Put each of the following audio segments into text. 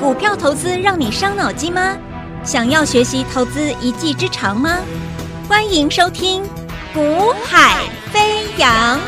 股票投资让你伤脑筋吗？想要学习投资一技之长吗？欢迎收听《股海飞扬》。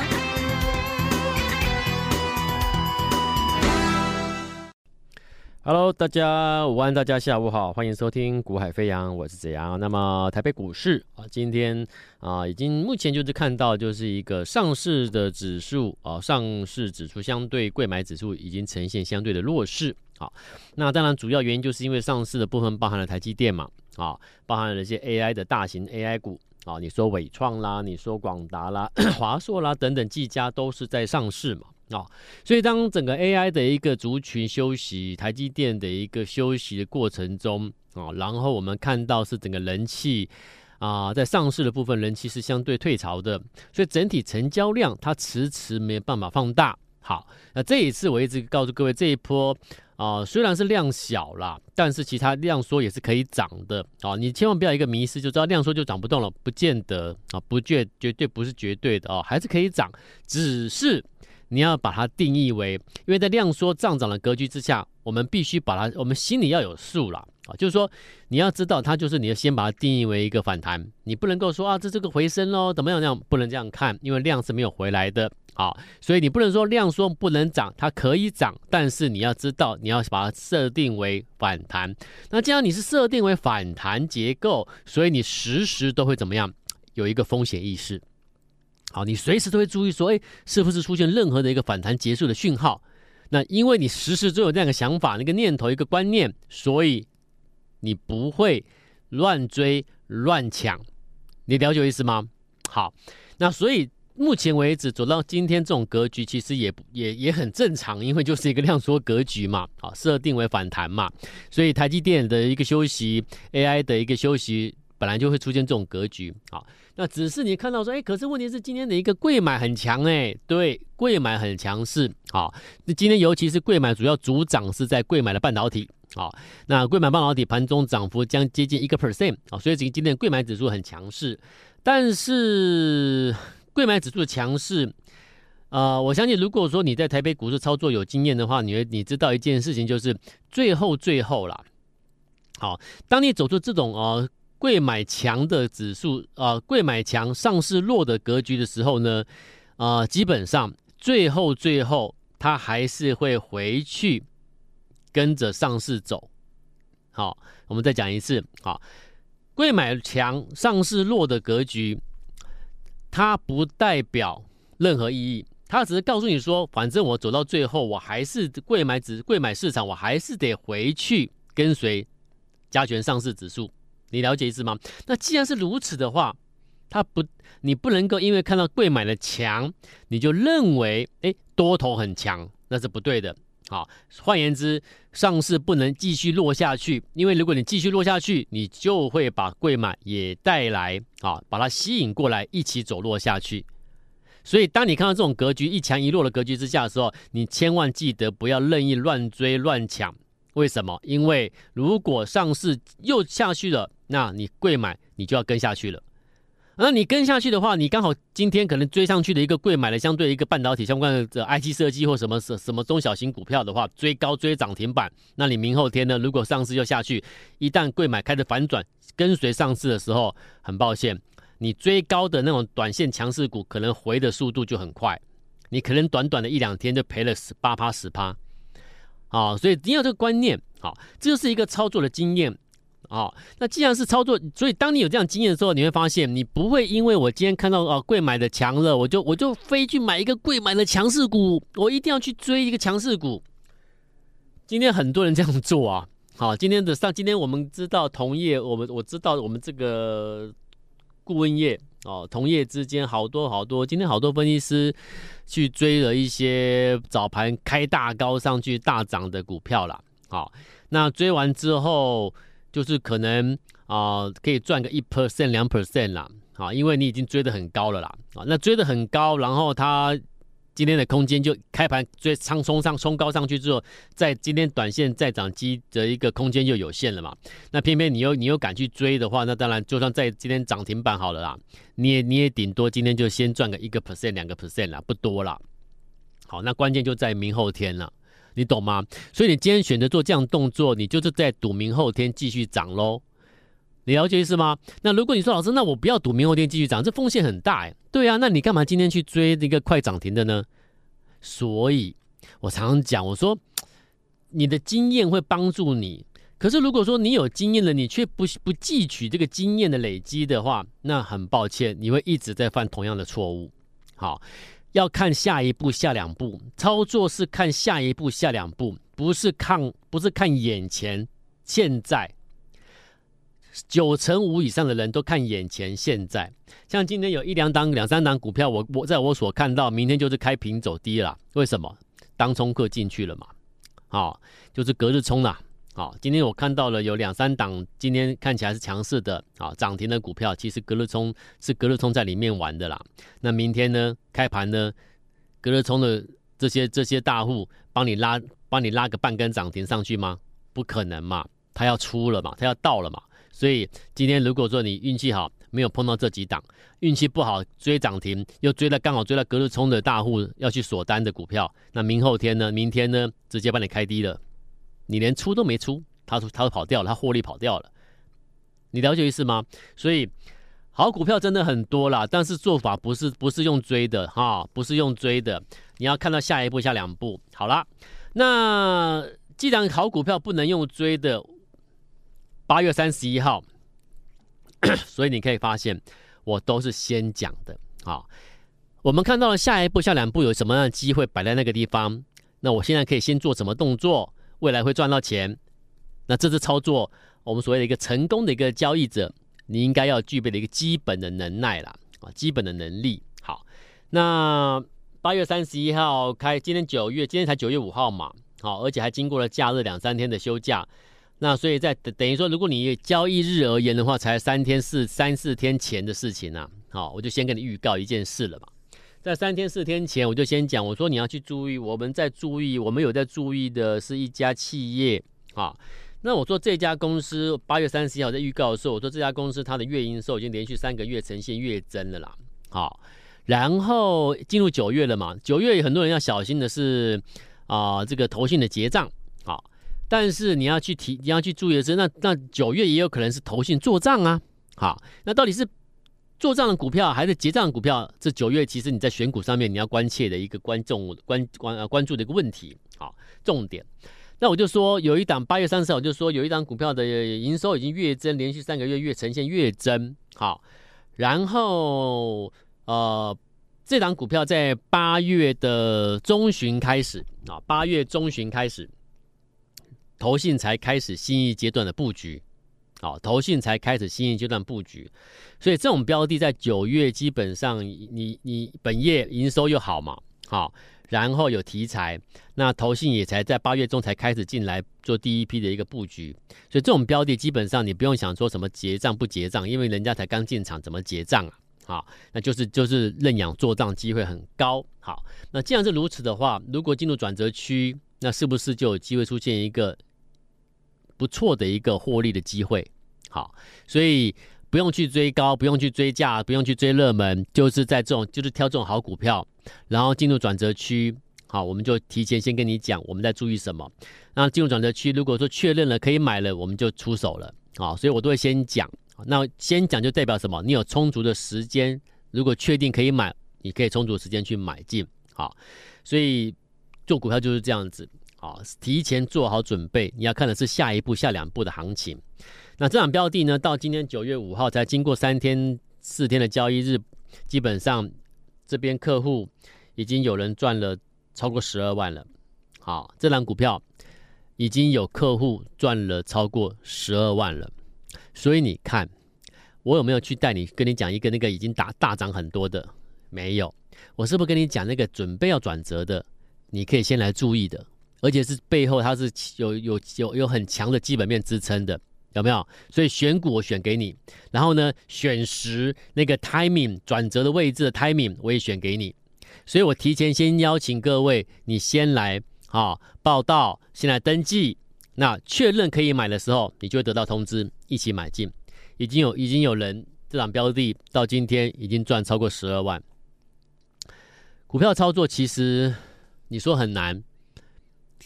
Hello，大家午安，大家下午好，欢迎收听《股海飞扬》，我是子阳。那么台北股市啊，今天啊，已经目前就是看到就是一个上市的指数啊，上市指数相对贵买指数已经呈现相对的弱势。好，那当然主要原因就是因为上市的部分包含了台积电嘛，啊，包含了一些 AI 的大型 AI 股啊，你说伟创啦，你说广达啦、华硕啦等等几家都是在上市嘛。啊、所以当整个 AI 的一个族群休息，台积电的一个休息的过程中啊、然后我们看到是整个人气啊、在上市的部分人气是相对退潮的，所以整体成交量它迟迟没有办法放大。好，那这一次我一直告诉各位，这一波啊、虽然是量小啦，但是其他量缩也是可以涨的啊、你千万不要一个迷失，就知道量缩就涨不动了，不见得啊，不绝绝对不是绝对的哦，还是可以涨，只是。你要把它定义为，因为在量缩上涨的格局之下，我们必须把它，我们心里要有数了啊，就是说你要知道它就是你要先把它定义为一个反弹，你不能够说啊这这个回升喽，怎么样那样不能这样看，因为量是没有回来的好，所以你不能说量缩不能涨，它可以涨，但是你要知道你要把它设定为反弹。那既然你是设定为反弹结构，所以你时时都会怎么样，有一个风险意识。好，你随时都会注意说，哎，是不是出现任何的一个反弹结束的讯号？那因为你时时都有这样的想法、那个念头、一个观念，所以你不会乱追乱抢。你了解我意思吗？好，那所以目前为止走到今天这种格局，其实也也也很正常，因为就是一个量缩格局嘛，好，设定为反弹嘛，所以台积电的一个休息，AI 的一个休息。本来就会出现这种格局，好，那只是你看到说，哎，可是问题是今天的一个贵买很强，哎，对，贵买很强势，好，那今天尤其是贵买主要主涨是在贵买的半导体，好，那贵买半导体盘中涨幅将接近一个 percent，啊，所以今今天贵买指数很强势，但是贵买指数的强势，呃，我相信如果说你在台北股市操作有经验的话，你会你知道一件事情就是最后最后啦，好，当你走出这种呃。贵买强的指数啊，呃，柜买强上市弱的格局的时候呢，呃，基本上最后最后它还是会回去跟着上市走。好，我们再讲一次，好，贵买强上市弱的格局，它不代表任何意义，它只是告诉你说，反正我走到最后，我还是贵买指贵买市场，我还是得回去跟随加权上市指数。你了解意思吗？那既然是如此的话，它不，你不能够因为看到贵买的强，你就认为哎多头很强，那是不对的。好，换言之，上市不能继续落下去，因为如果你继续落下去，你就会把贵买也带来啊，把它吸引过来一起走落下去。所以，当你看到这种格局一强一弱的格局之下的时候，你千万记得不要任意乱追乱抢。为什么？因为如果上市又下去了。那你贵买，你就要跟下去了。那你跟下去的话，你刚好今天可能追上去的一个贵买的相对一个半导体相关的 IT 设计或什么什什么中小型股票的话，追高追涨停板。那你明后天呢？如果上市又下去，一旦贵买开始反转，跟随上市的时候，很抱歉，你追高的那种短线强势股，可能回的速度就很快，你可能短短的一两天就赔了十八趴十趴。啊，所以一定要这个观念，好，这就是一个操作的经验。啊、哦，那既然是操作，所以当你有这样经验的时候，你会发现你不会因为我今天看到啊贵买的强了，我就我就非去买一个贵买的强势股，我一定要去追一个强势股。今天很多人这样做啊。好，今天的上，今天我们知道同业，我们我知道我们这个顾问业哦，同业之间好多好多，今天好多分析师去追了一些早盘开大高上去大涨的股票了。好，那追完之后。就是可能啊、可以赚个一 percent 两 percent 啦，啊，因为你已经追得很高了啦，啊，那追得很高，然后它今天的空间就开盘追仓冲上冲高上去之后，在今天短线再涨机的一个空间就有限了嘛，那偏偏你又你又敢去追的话，那当然就算在今天涨停板好了啦，你也你也顶多今天就先赚个一个 percent 两个 percent 啦，不多啦。好，那关键就在明后天了。你懂吗？所以你今天选择做这样动作，你就是在赌明后天继续涨喽。你了解意思吗？那如果你说老师，那我不要赌明后天继续涨，这风险很大哎。对啊，那你干嘛今天去追那个快涨停的呢？所以我常常讲，我说你的经验会帮助你。可是如果说你有经验了，你却不不汲取这个经验的累积的话，那很抱歉，你会一直在犯同样的错误。好，要看下一步、下两步，操作是看下一步、下两步，不是看不是看眼前现在。九成五以上的人都看眼前现在。像今天有一两档、两三档股票，我我在我所看到，明天就是开平走低了。为什么？当冲客进去了嘛。好，就是隔日冲啦。好，今天我看到了有两三档，今天看起来是强势的，好涨停的股票，其实隔日冲是隔日冲在里面玩的啦。那明天呢，开盘呢，隔日冲的这些这些大户帮你拉，帮你拉个半根涨停上去吗？不可能嘛，他要出了嘛，他要到了嘛。所以今天如果说你运气好，没有碰到这几档，运气不好追涨停，又追了刚好追到隔日冲的大户要去锁单的股票，那明后天呢，明天呢，直接帮你开低了。你连出都没出，他说他都跑掉了，他获利跑掉了，你了解意思吗？所以好股票真的很多啦，但是做法不是不是用追的哈，不是用追的，你要看到下一步下两步。好了，那既然好股票不能用追的，八月三十一号，所以你可以发现我都是先讲的啊。我们看到了下一步下两步有什么样的机会摆在那个地方，那我现在可以先做什么动作？未来会赚到钱，那这次操作，我们所谓的一个成功的一个交易者，你应该要具备的一个基本的能耐啦，啊，基本的能力。好，那八月三十一号开，今天九月，今天才九月五号嘛，好，而且还经过了假日两三天的休假，那所以在等等于说，如果你交易日而言的话，才三天四三四天前的事情啊，好，我就先跟你预告一件事了嘛。在三天四天前，我就先讲，我说你要去注意，我们在注意，我们有在注意的是一家企业啊。那我说这家公司八月三十一号在预告的时候，我说这家公司它的月营收已经连续三个月呈现月增了啦。好，然后进入九月了嘛，九月很多人要小心的是啊，这个投信的结账。好，但是你要去提，你要去注意的是，那那九月也有可能是投信做账啊。好，那到底是？做账的股票还是结账的股票，这九月其实你在选股上面你要关切的一个观众关关呃关注的一个问题，好，重点。那我就说有一档八月三十号，我就说有一档股票的营收已经月增，连续三个月月呈现月增，好，然后呃这档股票在八月的中旬开始啊，八月中旬开始，投信才开始新一阶段的布局。好，投信才开始新一阶段布局，所以这种标的在九月基本上你，你本业营收又好嘛，好，然后有题材，那投信也才在八月中才开始进来做第一批的一个布局，所以这种标的基本上你不用想说什么结账不结账，因为人家才刚进场，怎么结账啊？好，那就是就是认养做账机会很高。好，那既然是如此的话，如果进入转折区，那是不是就有机会出现一个？不错的一个获利的机会，好，所以不用去追高，不用去追价，不用去追热门，就是在这种就是挑这种好股票，然后进入转折区，好，我们就提前先跟你讲我们在注意什么。那进入转折区，如果说确认了可以买了，我们就出手了，好，所以我都会先讲。那先讲就代表什么？你有充足的时间，如果确定可以买，你可以充足时间去买进，好，所以做股票就是这样子。好，提前做好准备，你要看的是下一步、下两步的行情。那这档标的呢，到今天九月五号才经过三天、四天的交易日，基本上这边客户已经有人赚了超过十二万了。好，这档股票已经有客户赚了超过十二万了。所以你看，我有没有去带你跟你讲一个那个已经打大涨很多的？没有，我是不是跟你讲那个准备要转折的？你可以先来注意的。而且是背后它是有有有有很强的基本面支撑的，有没有？所以选股我选给你，然后呢，选时那个 timing 转折的位置的 timing 我也选给你，所以我提前先邀请各位，你先来啊报道，先来登记，那确认可以买的时候，你就会得到通知，一起买进。已经有已经有人这档标的到今天已经赚超过十二万。股票操作其实你说很难。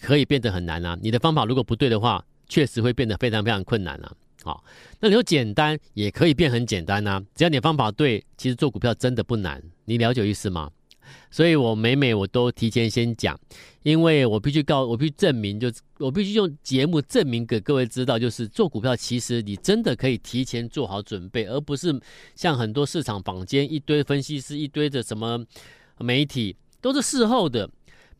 可以变得很难啊。你的方法如果不对的话，确实会变得非常非常困难啊。好，那你说简单也可以变很简单啊。只要你方法对，其实做股票真的不难。你了解意思吗？所以我每每我都提前先讲，因为我必须告，我必须证明，就我必须用节目证明给各位知道，就是做股票其实你真的可以提前做好准备，而不是像很多市场坊间一堆分析师、一堆的什么媒体都是事后的。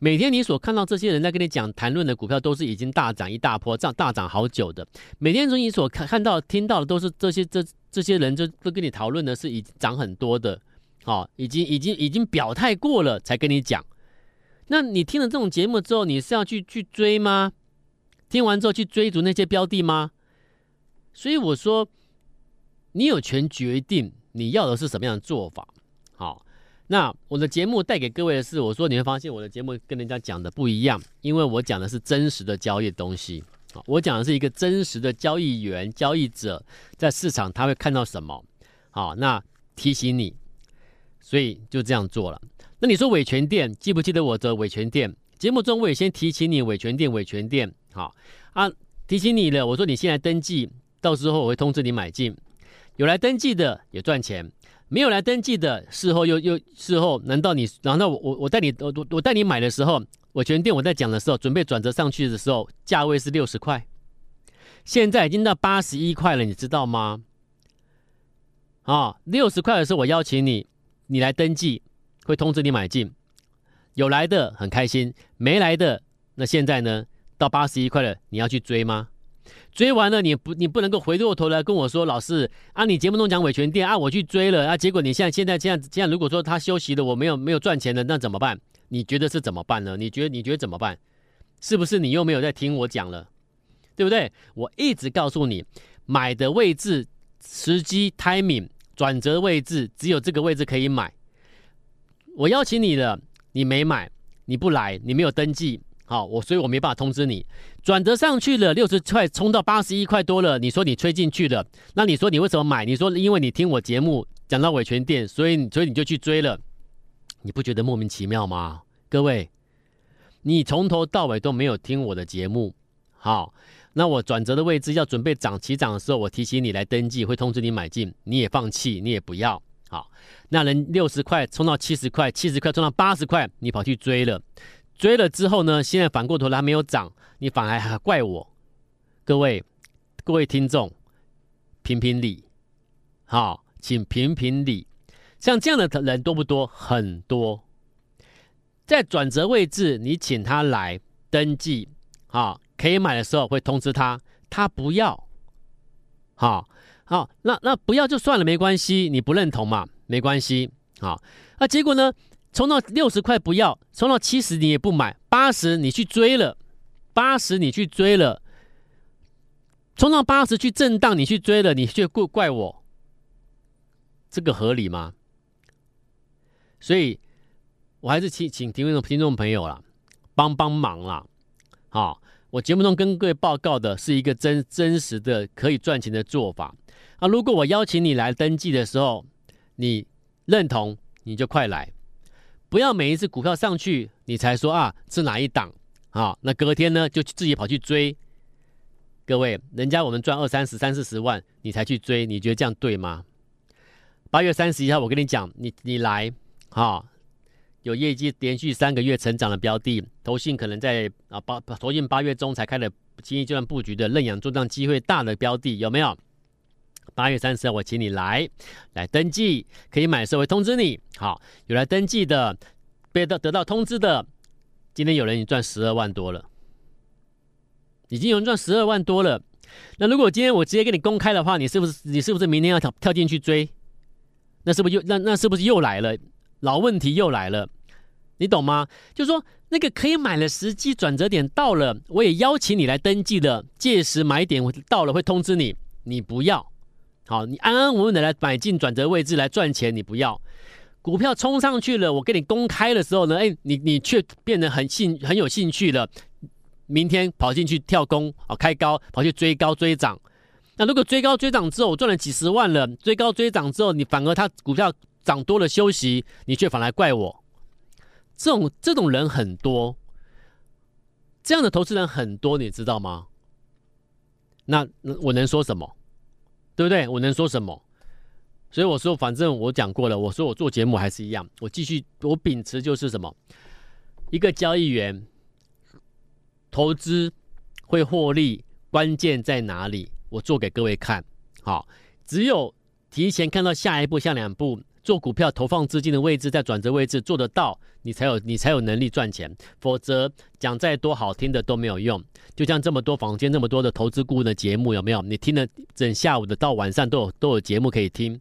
每天你所看到这些人在跟你讲谈论的股票，都是已经大涨一大波，涨大涨好久的。每天从你所看看到、听到的，都是这些这这些人就都跟你讨论的是已经涨很多的。好、哦，已经已经已经表态过了，才跟你讲。那你听了这种节目之后，你是要去去追吗？听完之后去追逐那些标的吗？所以我说，你有权决定你要的是什么样的做法。那我的节目带给各位的是，我说你会发现我的节目跟人家讲的不一样，因为我讲的是真实的交易东西。好，我讲的是一个真实的交易员、交易者在市场他会看到什么。好，那提醒你。所以就这样做了。那你说伟诠电记不记得我的伟诠电节目中，我也先提醒你伟诠电伟诠电好啊，提醒你了。我说你现在登记，到时候我会通知你买进。有来登记的也赚钱，没有来登记的事后又又事后，难道你难道我我我带你我我我带你买的时候，我全店我在讲的时候，准备转折上去的时候，价位是六十块，现在已经到八十一块了，你知道吗？啊，六十块的时候我邀请你。你来登记，会通知你买进。有来的很开心，没来的那现在呢？到八十一块了，你要去追吗？追完了你不你不能够回过头来跟我说，老师啊，你节目中讲维权店啊，我去追了啊，结果你现在现在这样这样，如果说他休息了，我没有没有赚钱了，那怎么办？你觉得是怎么办呢？你觉得你觉得怎么办？是不是你又没有在听我讲了？对不对？我一直告诉你，买的位置、时机、timing。转折位置只有这个位置可以买，我邀请你了，你没买，你不来，你没有登记，好，我所以我没办法通知你。转折上去了，六十块冲到八十一块多了，你说你吹进去了，那你说你为什么买？你说因为你听我节目讲到伟诠电，所以所以你就去追了，你不觉得莫名其妙吗？各位，你从头到尾都没有听我的节目，好。那我转折的位置要准备涨起涨的时候，我提醒你来登记，会通知你买进，你也放弃，你也不要。好，那人六十块冲到七十块，七十块冲到八十块，你跑去追了，追了之后呢，现在反过头来没有涨，你反而还怪我。各位，各位听众，评评理，好，请评评理。像这样的人多不多？很多。在转折位置，你请他来登记，好。可以买的时候会通知他，他不要，好，好，那那不要就算了，没关系，你不认同嘛，没关系，好，那结果呢，冲到六十块不要，冲到七十你也不买，八十你去追了，八十你去追了，冲到八十去震荡你去追了，你却怪怪我，这个合理吗？所以我还是请请听众听众朋友啦，帮帮忙啦，好。我节目中跟各位报告的是一个真真实的可以赚钱的做法啊！如果我邀请你来登记的时候，你认同，你就快来，不要每一次股票上去你才说啊是哪一档啊，那隔天呢就自己跑去追。各位，人家我们赚二三十、三四十万，你才去追，你觉得这样对吗？八月三十一号，我跟你讲，你你来啊。有业绩连续三个月成长的标的，投信可能在啊八投信八月中才开了轻易阶段布局的认养做账机会大的标的有没有？八月三十号我请你来来登记，可以买的时候会通知你。好，有来登记的，被得得到通知的，今天有人已经赚十二万多了，已经有人赚十二万多了。那如果今天我直接给你公开的话，你是不是你是不是明天要跳跳进去追？那是不是又那那是不是又来了？老问题又来了，你懂吗？就是说，那个可以买的时机转折点到了，我也邀请你来登记的，届时买点到了会通知你，你不要，好，你安安稳稳的来买进转折位置来赚钱，你不要。股票冲上去了，我给你公开的时候呢，哎，你你却变得很兴很有兴趣了，明天跑进去跳空，啊，开高跑去追高追涨，那如果追高追涨之后我赚了几十万了，追高追涨之后你反而他股票。涨多了休息，你却反来怪我，这种这种人很多。这样的投资人很多，你知道吗？那我能说什么？对不对？我能说什么？所以我说，反正我讲过了。我说我做节目还是一样，我继续，我秉持就是什么？一个交易员投资会获利，关键在哪里？我做给各位看。好，只有提前看到下一步、下两步。做股票投放资金的位置，在转折位置做得到，你才有你才有能力赚钱。否则讲再多好听的都没有用。就像这么多房间那么多的投资顾问的节目，有没有？你听了整下午的到晚上都有都有节目可以听。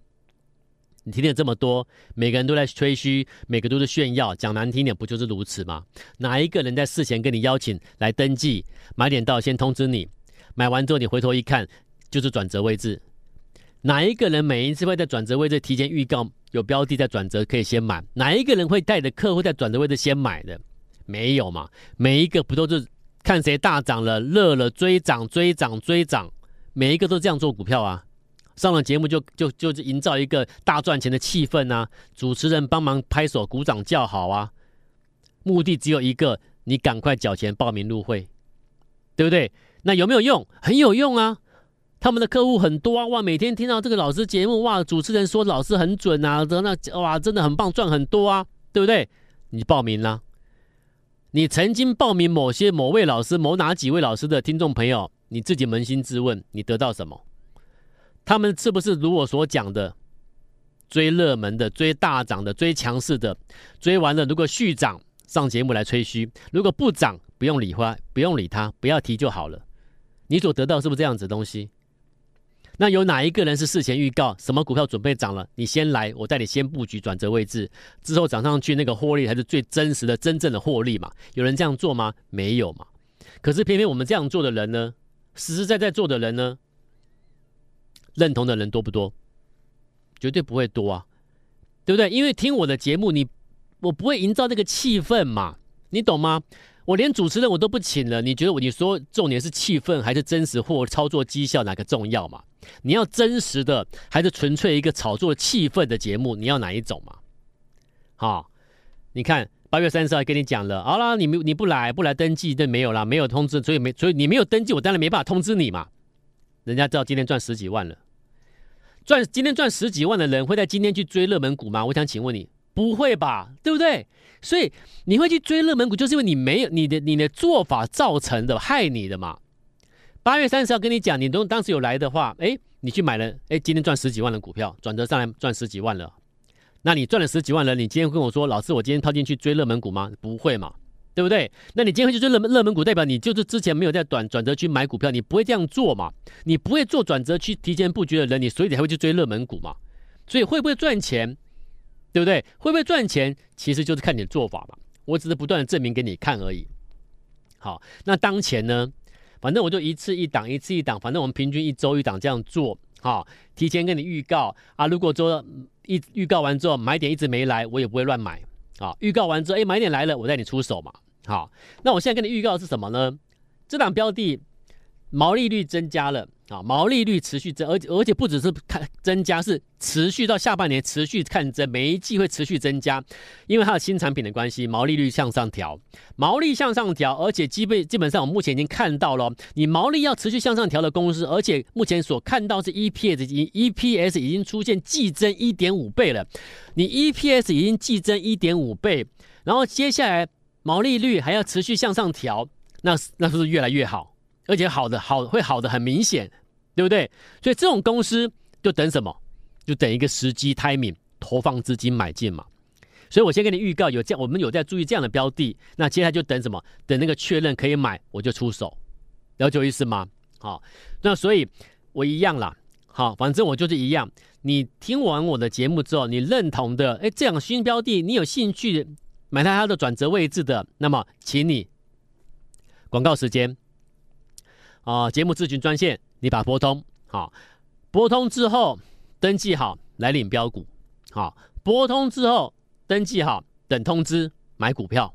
你听了这么多，每个人都在吹嘘，每个都是炫耀。讲难听点，不就是如此吗？哪一个人在事前跟你邀请来登记买点到，先通知你，买完之后你回头一看，就是转折位置。哪一个人每一次会在转折位置提前预告？有标的在转折，可以先买。哪一个人会带着客户在转折位置先买的？没有嘛？每一个不都是看谁大涨了，热了追涨追涨追涨，每一个都这样做股票啊。上了节目就就就营造一个大赚钱的气氛啊，主持人帮忙拍手鼓掌叫好啊，目的只有一个，你赶快缴钱报名入会，对不对？那有没有用？很有用啊。他们的客户很多啊，哇！每天听到这个老师节目，哇！主持人说老师很准啊，那哇，真的很棒，赚很多啊，对不对？你报名了，你曾经报名某些某位老师、某哪几位老师的听众朋友，你自己扪心自问，你得到什么？他们是不是如我所讲的，追热门的、追大涨的、追强势的，追完了如果续涨上节目来吹嘘，如果不涨不用理花，不用理他，不要提就好了。你所得到是不是这样子的东西？那有哪一个人是事前预告什么股票准备涨了？你先来，我带你先布局转折位置，之后涨上去那个获利才是最真实的、真正的获利嘛？有人这样做吗？没有嘛。可是偏偏我们这样做的人呢，实实在在做的人呢，认同的人多不多？绝对不会多啊，对不对？因为听我的节目，你我不会营造那个气氛嘛，你懂吗？我连主持人我都不请了，你觉得你说重点是气氛还是真实或操作绩效哪个重要嘛？你要真实的还是纯粹一个炒作气氛的节目？你要哪一种嘛？好，你看八月三十号跟你讲了，好了，你没你不来不来登记，就没有了，没有通知，所以没所以你没有登记，我当然没办法通知你嘛。人家知道今天赚十几万了，赚今天赚十几万的人会在今天去追热门股吗？我想请问你，不会吧？对不对？所以你会去追热门股，就是因为你没有你的你的做法造成的，害你的嘛。八月三十号跟你讲，你都当时有来的话，哎，你去买了，哎，今天赚十几万的股票，转折上来赚十几万了。那你赚了十几万了，你今天跟我说，老师，我今天套进去追热门股吗？不会嘛，对不对？那你今天会去追热门热门股，代表你就是之前没有在短转折区买股票，你不会这样做嘛？你不会做转折区提前布局的人，你所以你才会去追热门股嘛？所以会不会赚钱？对不对？会不会赚钱？其实就是看你的做法嘛。我只是不断的证明给你看而已。好，那当前呢？反正我就一次一档，一次一档，反正我们平均一周一档这样做。哈，提前跟你预告啊。如果说一预告完之后买点一直没来，我也不会乱买。啊，预告完之后，哎，买点来了，我带你出手嘛。好，那我现在跟你预告的是什么呢？这档标的毛利率增加了。啊，毛利率持续增，而且而且不只是看增加，是持续到下半年持续看增，每一季会持续增加，因为它的新产品的关系，毛利率向上调，毛利向上调，而且基本基本上我目前已经看到了，你毛利要持续向上调的公司，而且目前所看到是 EPS 已 EPS 已经出现季增一点五倍了，你 EPS 已经季增一点五倍，然后接下来毛利率还要持续向上调，那那是不是越来越好？而且好的好会好的很明显。对不对？所以这种公司就等什么？就等一个时机 timing 投放资金买进嘛。所以我先给你预告，有这样我们有在注意这样的标的，那接下来就等什么？等那个确认可以买，我就出手，了解我意思吗？好，那所以我一样啦。好，反正我就是一样。你听完我的节目之后，你认同的，哎，这样新标的你有兴趣买它它的转折位置的，那么请你广告时间啊，节目咨询专线。你把拨通。好，拨通之后登记好来领标股，好，拨通之后登记好等通知买股票，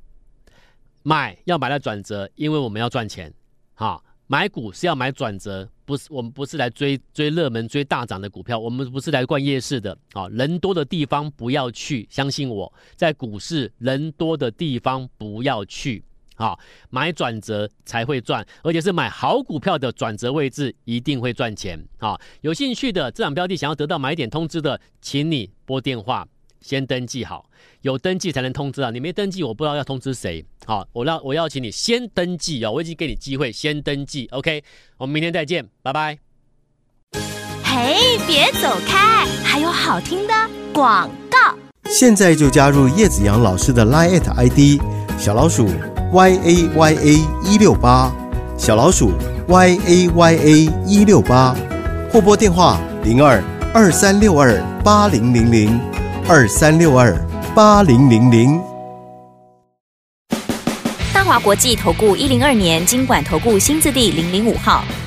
买要买到转折，因为我们要赚钱，好，买股是要买转折，不是我们不是来追追热门追大涨的股票，我们不是来逛夜市的，啊，人多的地方不要去，相信我。在股市人多的地方不要去，好，买转折才会赚，而且是买好股票的转折位置一定会赚钱。好，有兴趣的这档标的想要得到买点通知的，请你拨电话先登记好，有登记才能通知啊，你没登记我不知道要通知谁。好，我让我邀请你先登记哦，我已经给你机会先登记。OK，我们明天再见，拜拜。嘿，别走开，还有好听的广告。现在就加入叶子阳老师的 Line ID 小老鼠。Y a y a 一六八小老鼠 y a y a 一六八或拨电话零二二三六二八零零零二三六二八零零零。大华国际投顾一零二年经管投顾新字第零零五号。